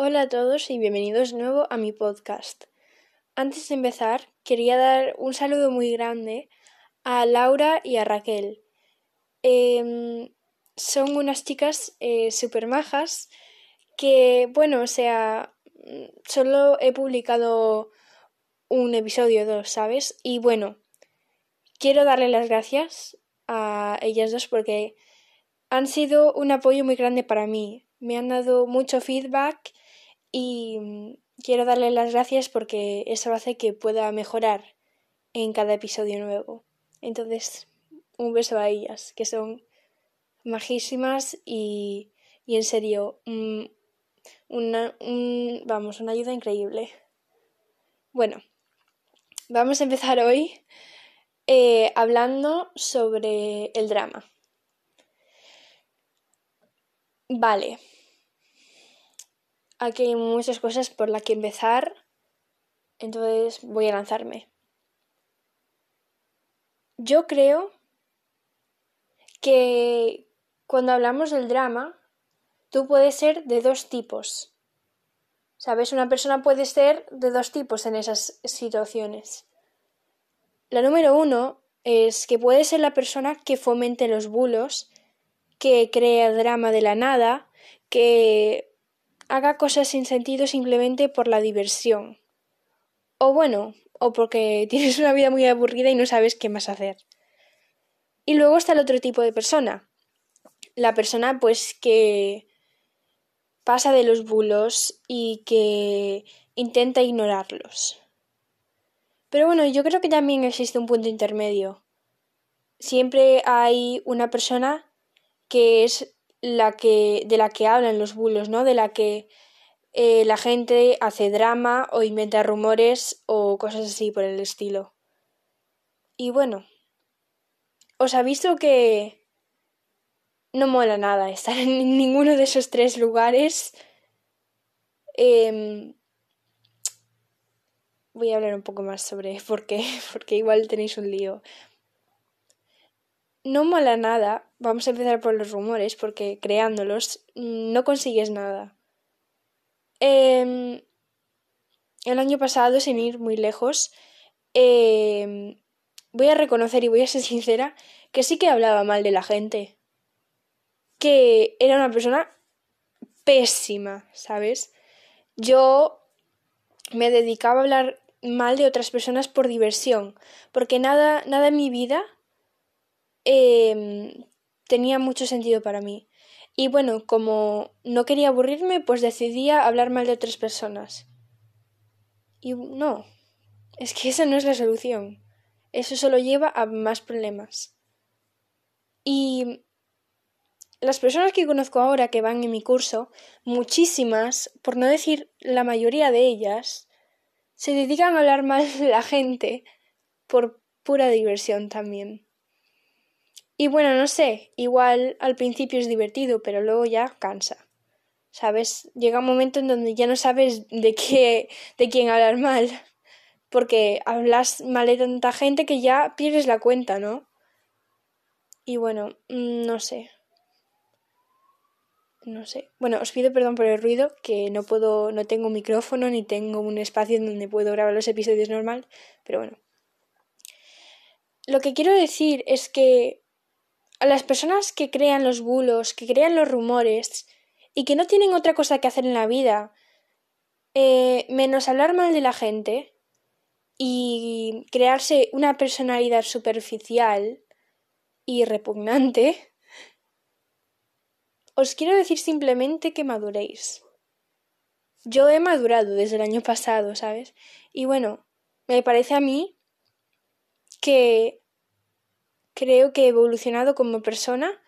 Hola a todos y bienvenidos de nuevo a mi podcast. Antes de empezar, quería dar un saludo muy grande a Laura y a Raquel. Em, son unas chicas eh, súper majas que, bueno, o sea, solo he publicado un episodio dos, ¿sabes? Y bueno, quiero darle las gracias a ellas dos porque han sido un apoyo muy grande para mí. Me han dado mucho feedback y quiero darle las gracias porque eso hace que pueda mejorar en cada episodio nuevo. Entonces, un beso a ellas, que son majísimas y, y en serio, una, un, vamos, una ayuda increíble. Bueno, vamos a empezar hoy eh, hablando sobre el drama. Vale. Aquí hay muchas cosas por las que empezar, entonces voy a lanzarme. Yo creo que cuando hablamos del drama, tú puedes ser de dos tipos. ¿Sabes? Una persona puede ser de dos tipos en esas situaciones. La número uno es que puede ser la persona que fomente los bulos, que crea drama de la nada, que haga cosas sin sentido simplemente por la diversión. O bueno, o porque tienes una vida muy aburrida y no sabes qué más hacer. Y luego está el otro tipo de persona. La persona pues que pasa de los bulos y que intenta ignorarlos. Pero bueno, yo creo que también existe un punto intermedio. Siempre hay una persona que es la que de la que hablan los bulos, ¿no? De la que eh, la gente hace drama o inventa rumores o cosas así por el estilo. Y bueno, os ha visto que no mola nada estar en ninguno de esos tres lugares. Em, voy a hablar un poco más sobre por qué, porque igual tenéis un lío. No mola nada, vamos a empezar por los rumores, porque creándolos no consigues nada. Em, el año pasado, sin ir muy lejos, em, voy a reconocer y voy a ser sincera que sí que hablaba mal de la gente que era una persona pésima, ¿sabes? Yo me dedicaba a hablar mal de otras personas por diversión, porque nada, nada en mi vida em, tenía mucho sentido para mí. Y bueno, como no quería aburrirme, pues decidía hablar mal de otras personas. Y no, es que esa no es la solución. Eso solo lleva a más problemas. Y las personas que conozco ahora que van en mi curso, muchísimas, por no decir la mayoría de ellas, se dedican a hablar mal de la gente por pura diversión también. Y bueno, no sé, igual al principio es divertido, pero luego ya cansa. ¿Sabes? Llega un momento en donde ya no sabes de qué de quién hablar mal, porque hablas mal de tanta gente que ya pierdes la cuenta, ¿no? Y bueno, mm, no sé, no sé. Bueno, os pido perdón por el ruido, que no puedo, no tengo micrófono ni tengo un espacio en donde puedo grabar los episodios normal, pero bueno. Lo que quiero decir es que a las personas que crean los bulos, que crean los rumores y que no tienen otra cosa que hacer en la vida, eh, menos hablar mal de la gente y crearse una personalidad superficial y repugnante, os quiero decir simplemente que maduréis. Yo he madurado desde el año pasado, ¿sabes? Y bueno, me parece a mí que creo que he evolucionado como persona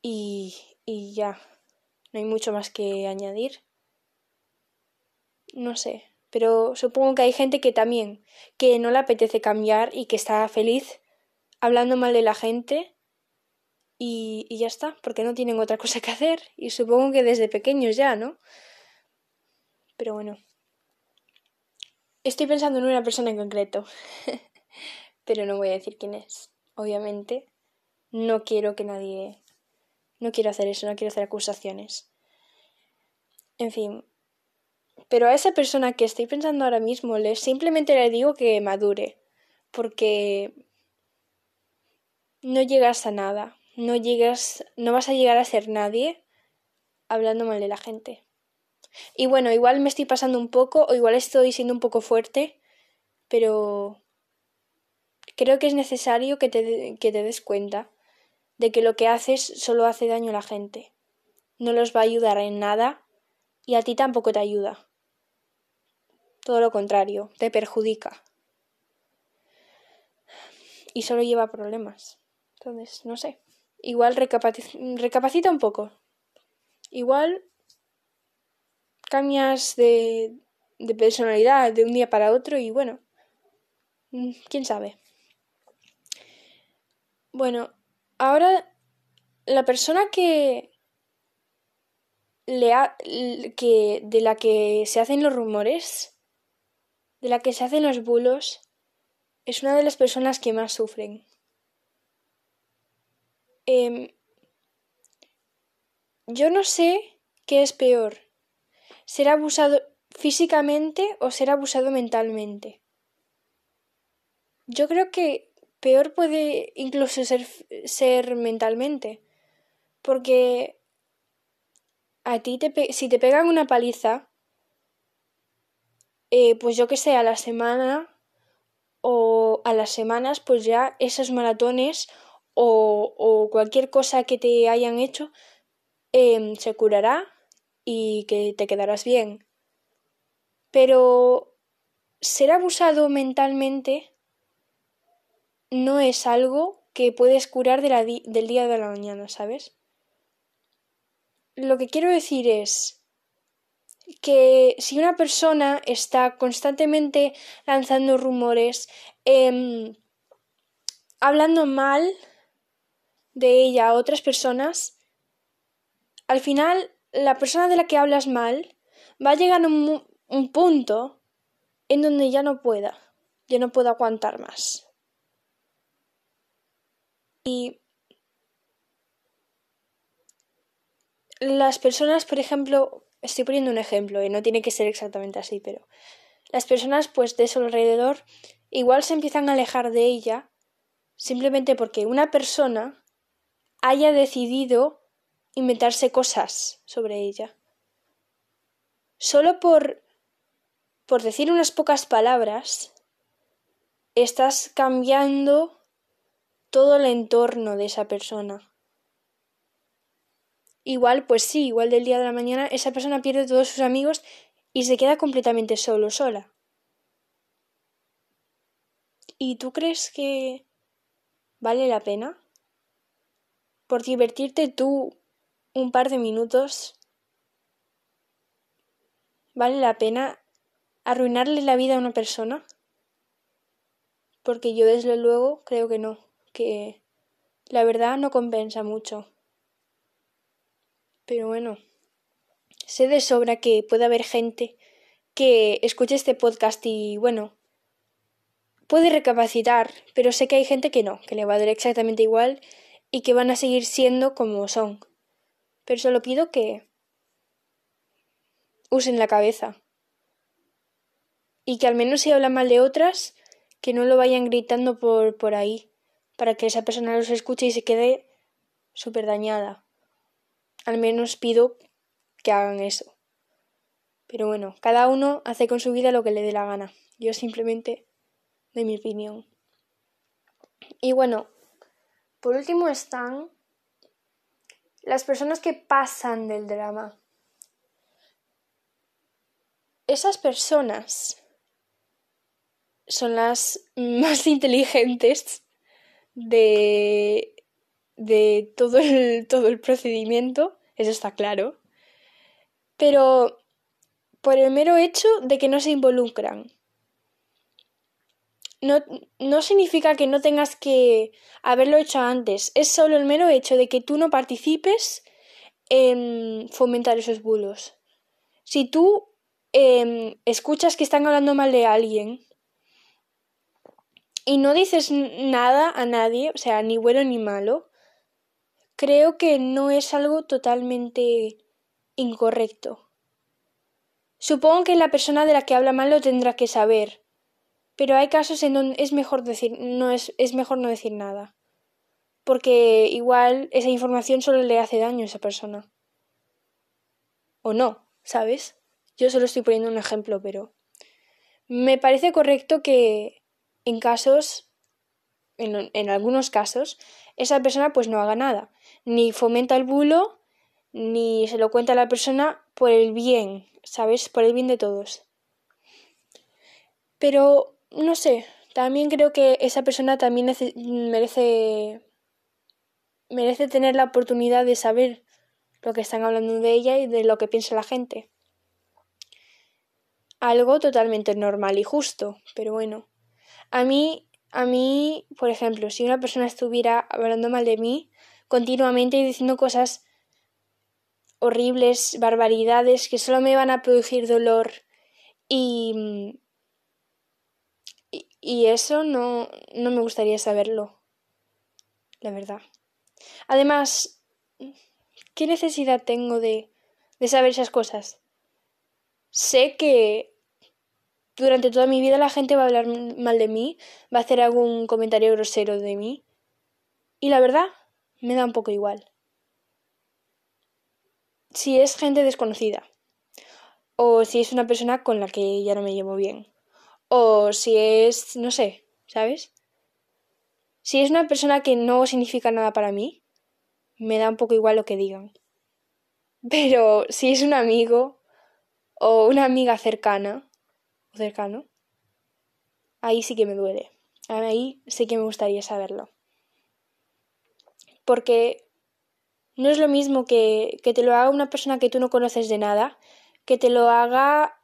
y, y ya, no hay mucho más que añadir. No sé, pero supongo que hay gente que también, que no le apetece cambiar y que está feliz hablando mal de la gente y, ya está, porque no tienen otra cosa que hacer y supongo que desde pequeños ya, ¿no? Pero bueno. Estoy pensando en una persona en concreto, pero no voy a decir quién es. Obviamente, no quiero que nadie... No quiero hacer eso, no quiero hacer acusaciones. En fin. Pero a esa persona que estoy pensando ahora mismo, le simplemente le digo que madure. Porque no llegas a nada. No llegas. no vas a llegar a ser nadie hablando mal de la gente. Y bueno, igual me estoy pasando un poco, o igual estoy siendo un poco fuerte, pero creo que es necesario que te, que te des cuenta de que lo que haces solo hace daño a la gente. No los va a ayudar en nada y a ti tampoco te ayuda. Todo lo contrario, te perjudica. Y solo lleva problemas. Entonces, no sé. Igual recapacita un poco. Igual cambias de, de personalidad de un día para otro y bueno, mm, quién sabe. Bueno, ahora la persona que le que de la que se hacen los rumores, de la que se hacen los bulos, es una de las personas que más sufren. Em, yo no sé qué es peor, ser abusado físicamente o ser abusado mentalmente. Yo creo que peor puede incluso ser, ser mentalmente, porque a ti te si te pegan una paliza, eh, pues yo que sé, a la semana o a las semanas, pues ya esos maratones o, cualquier cosa que te hayan hecho em, se curará y que te quedarás bien. Pero ser abusado mentalmente no es algo que puedes curar del día de la mañana, ¿sabes? Lo que quiero decir es que si una persona está constantemente lanzando rumores, em, hablando mal de ella a otras personas, al final la persona de la que hablas mal va a llegar a un, un punto en donde ya no pueda, ya no pueda aguantar más. Y las personas, por ejemplo, estoy poniendo un ejemplo y no tiene que ser exactamente así, pero las personas pues de su alrededor igual se empiezan a alejar de ella simplemente porque una persona haya decidido inventarse cosas sobre ella. Solo por por decir unas pocas palabras estás cambiando todo el entorno de esa persona. Igual, pues sí, igual del día de la mañana esa persona pierde todos sus amigos y se queda completamente solo, sola. ¿Y tú crees que vale la pena? Por divertirte tú un par de minutos, ¿vale la pena arruinarle la vida a una persona? Porque yo desde luego creo que no que la verdad no compensa mucho. Pero bueno, sé de sobra que puede haber gente que escuche este podcast y bueno, puede recapacitar, pero sé que hay gente que no, que le va a dar exactamente igual y que van a seguir siendo como son. Pero solo pido que usen la cabeza. Y que al menos si hablan mal de otras, que no lo vayan gritando por, por ahí para que esa persona los escuche y se quede súper dañada. Al menos pido que hagan eso. Pero bueno, cada uno hace con su vida lo que le dé la gana. Yo simplemente de mi opinión. Y bueno, por último están las personas que pasan del drama. Esas personas son las más inteligentes de, de todo, el, todo el procedimiento, eso está claro, pero por el mero hecho de que no se involucran. No, no, significa que no tengas que haberlo hecho antes, es solo el mero hecho de que tú no participes en fomentar esos bulos. Si tú em, escuchas que están hablando mal de alguien y no dices nada a nadie, o sea, ni bueno ni malo, creo que no es algo totalmente incorrecto. Supongo que la persona de la que habla mal lo tendrá que saber, pero hay casos en donde es mejor decir no es, es mejor no decir nada, porque igual esa información solo le hace daño a esa persona. O no, ¿sabes? Yo solo estoy poniendo un ejemplo, pero me parece correcto que en casos en, en, algunos casos, esa persona pues no haga nada, ni fomenta el bulo, ni se lo cuenta a la persona por el bien, ¿sabes? Por el bien de todos. Pero, no sé, también creo que esa persona también merece merece tener la oportunidad de saber lo que están hablando de ella y de lo que piensa la gente. Algo totalmente normal y justo, pero bueno. A mí a mí, por ejemplo, si una persona estuviera hablando mal de mí continuamente y diciendo cosas horribles, barbaridades que solo me van a producir dolor y, y, eso no, no me gustaría saberlo, la verdad. Además, ¿qué necesidad tengo de, de saber esas cosas? Sé que durante toda mi vida la gente va a hablar mal de mí, va a hacer algún comentario grosero de mí. Y la verdad, me da un poco igual. Si es gente desconocida, o si es una persona con la que ya no me llevo bien, o si es, no sé, ¿sabes? Si es una persona que no significa nada para mí, me da un poco igual lo que digan. Pero si es un amigo o una amiga cercana, cercano, ahí sí que me duele. Ahí sí que me gustaría saberlo. Porque no es lo mismo que, que te lo haga una persona que tú no conoces de nada, que te lo haga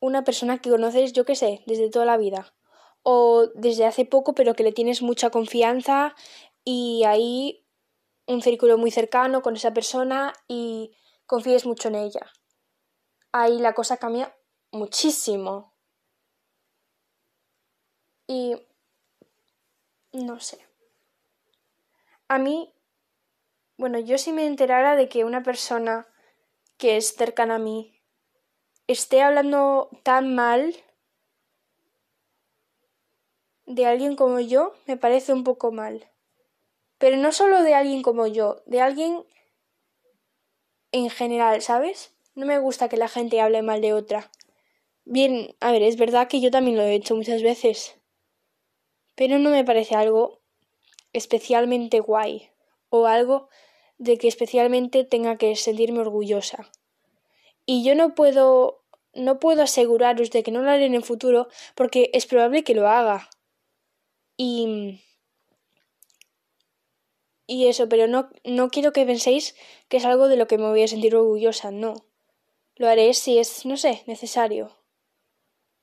una persona que conoces, yo qué sé, desde toda la vida. O desde hace poco, pero que le tienes mucha confianza y ahí un círculo muy cercano con esa persona y confíes mucho en ella. Ahí la cosa cambia muchísimo. Y no sé. A mí, bueno, yo si me enterara de que una persona que es cercana a mí esté hablando tan mal de alguien como yo, me parece un poco mal. Pero no solo de alguien como yo, de alguien en general, ¿sabes? No me gusta que la gente hable mal de otra. Bien, a ver, es verdad que yo también lo he hecho muchas veces, pero no me parece algo especialmente guay o algo de que especialmente tenga que sentirme orgullosa. Y yo no puedo no puedo aseguraros de que no lo haré en el futuro porque es probable que lo haga. Y y eso, pero no no quiero que penséis que es algo de lo que me voy a sentir orgullosa, no. Lo haré si es, no sé, necesario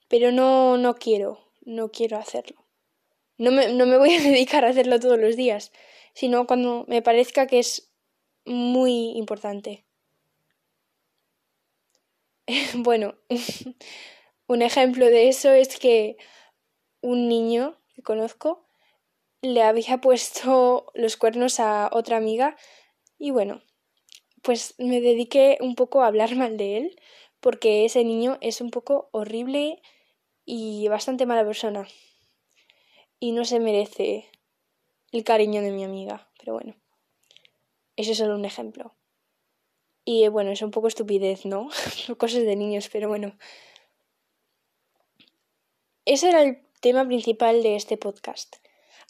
pero no, no quiero, no quiero hacerlo. No me, no me voy a dedicar a hacerlo todos los días, sino cuando me parezca que es muy importante. bueno, un ejemplo de eso es que un niño que conozco le había puesto los cuernos a otra amiga y bueno, pues me dediqué un poco a hablar mal de él porque ese niño es un poco horrible y bastante mala persona. Y no se merece el cariño de mi amiga. Pero bueno, eso es solo un ejemplo. Y eh, bueno, es un poco estupidez, ¿no? Cosas de niños, pero bueno. Ese era el tema principal de este podcast.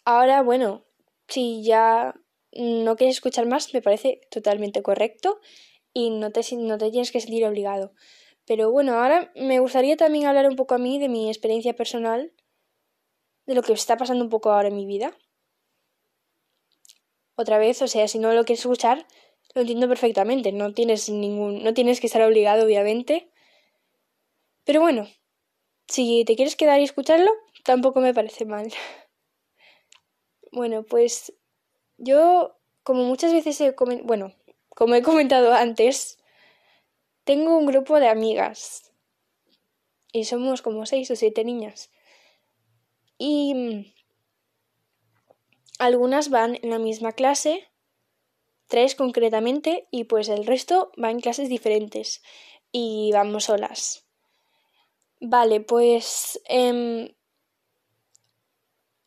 Ahora, bueno, si ya no quieres escuchar más, me parece totalmente correcto y no te, no te tienes que sentir obligado. Pero bueno, ahora me gustaría también hablar un poco a mí de mi experiencia personal, de lo que está pasando un poco ahora en mi vida. Otra vez, o sea, si no lo quieres escuchar, lo entiendo perfectamente, no tienes ningún no tienes que estar obligado obviamente. Pero bueno, si te quieres quedar y escucharlo, tampoco me parece mal. bueno, pues yo como muchas veces he bueno, como he comentado antes, tengo un grupo de amigas y somos como seis o siete niñas. Y mm, algunas van en la misma clase, tres concretamente, y pues el resto va en clases diferentes. y vamos solas. Vale, pues... Em,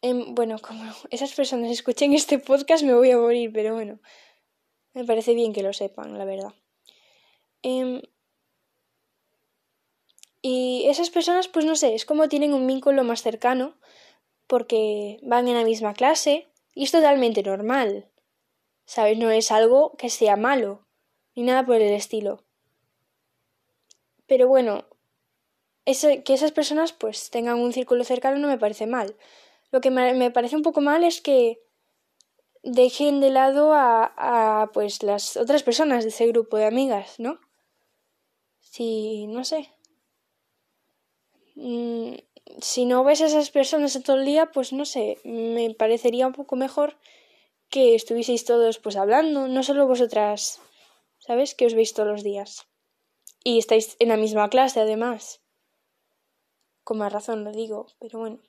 em, bueno, como esas personas escuchen este podcast me voy a morir, pero bueno, me parece bien que lo sepan, la verdad. Em, y esas personas, pues no sé, es como tienen un vínculo más cercano, porque van en la misma clase, y es totalmente normal. ¿Sabes? No es algo que sea malo, ni nada por el estilo. Pero bueno, que esas personas pues tengan un círculo cercano no me parece mal. Lo que me, parece un poco mal es que dejen de lado a, a pues las otras personas de ese grupo de amigas, ¿no? Si, no sé. Mm, si no ves a esas personas todo el día, pues no sé, me parecería un poco mejor que estuvieseis todos pues hablando, no solo vosotras, ¿sabes? Que os veis todos los días y estáis en la misma clase además. Con más razón lo digo, pero bueno.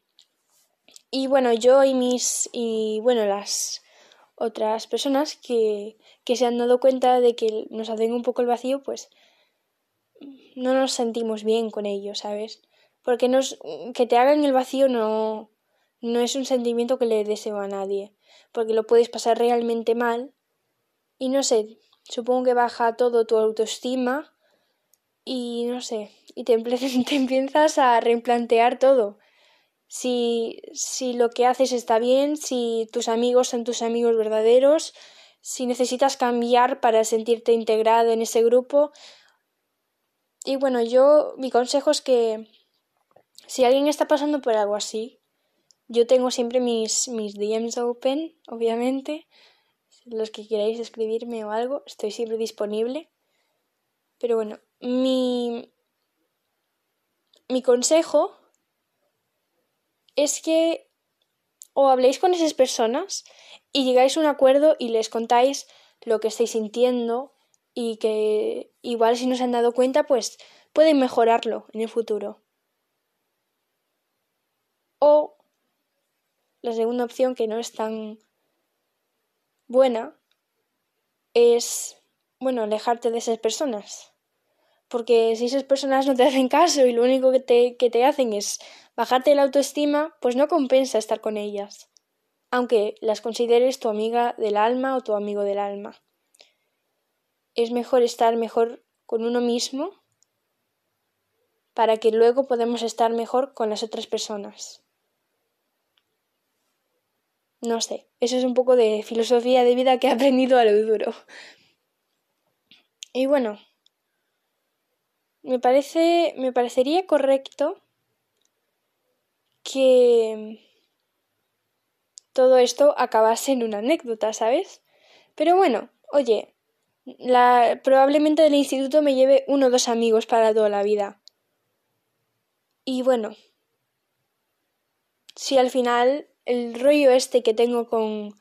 Y bueno, yo y mis y bueno, las otras personas que, que se han dado cuenta de que nos hacen un poco el vacío, pues no nos sentimos bien con ellos, ¿sabes? Porque nos, que te hagan el vacío no, no es un sentimiento que le deseo a nadie, porque lo puedes pasar realmente mal y no sé, supongo que baja todo tu autoestima y no sé, y te, te empiezas a replantear todo. Si, si lo que haces está bien, si tus amigos son tus amigos verdaderos, si necesitas cambiar para sentirte integrado en ese grupo. Y bueno, yo mi consejo es que si alguien está pasando por algo así, yo tengo siempre mis, mis DMs open, obviamente. Los que queráis escribirme o algo, estoy siempre disponible. Pero bueno, mi, mi consejo es que o habléis con esas personas y llegáis a un acuerdo y les contáis lo que estáis sintiendo y que igual si no se han dado cuenta pues pueden mejorarlo en el futuro. O la segunda opción que no es tan buena es bueno alejarte de esas personas porque si esas personas no te hacen caso y lo único que te, que te hacen es bajarte la autoestima, pues no compensa estar con ellas, aunque las consideres tu amiga del alma o tu amigo del alma. Es mejor estar mejor con uno mismo para que luego podamos estar mejor con las otras personas. No sé, eso es un poco de filosofía de vida que he aprendido a lo duro. Y bueno, me parece, me parecería correcto que todo esto acabase en una anécdota, ¿sabes? Pero bueno, oye, la, probablemente del instituto me lleve uno o dos amigos para toda la vida. Y bueno, si al final el rollo este que tengo con,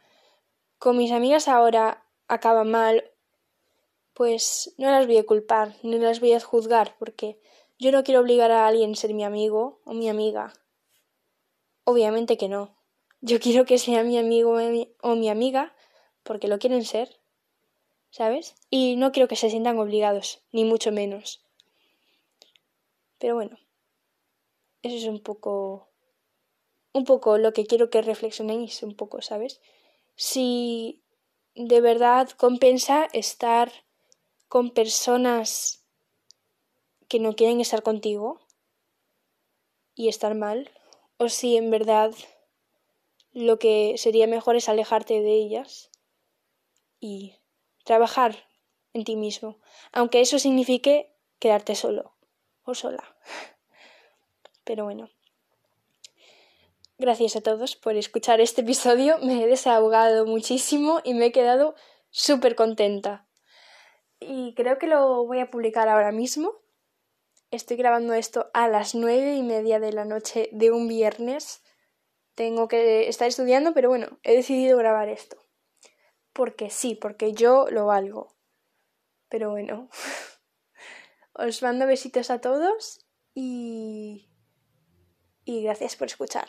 con mis amigas ahora acaba mal pues no las voy a culpar, ni las voy a juzgar, porque yo no quiero obligar a alguien a ser mi amigo o mi amiga. Obviamente que no. Yo quiero que sea mi amigo o mi amiga porque lo quieren ser, ¿sabes? Y no quiero que se sientan obligados, ni mucho menos. Pero bueno, eso es un poco un poco lo que quiero que reflexionéis un poco, ¿sabes? Si de verdad compensa estar con personas que no quieren estar contigo y estar mal, o si en verdad lo que sería mejor es alejarte de ellas y trabajar en ti mismo, aunque eso signifique quedarte solo o sola. Pero bueno. Gracias a todos por escuchar este episodio. Me he desahogado muchísimo y me he quedado súper contenta y creo que lo voy a publicar ahora mismo. Estoy grabando esto a las nueve y media de la noche de un viernes. Tengo que estar estudiando, pero bueno, he decidido grabar esto. Porque sí, porque yo lo valgo. Pero bueno, os mando besitos a todos y... y gracias por escuchar.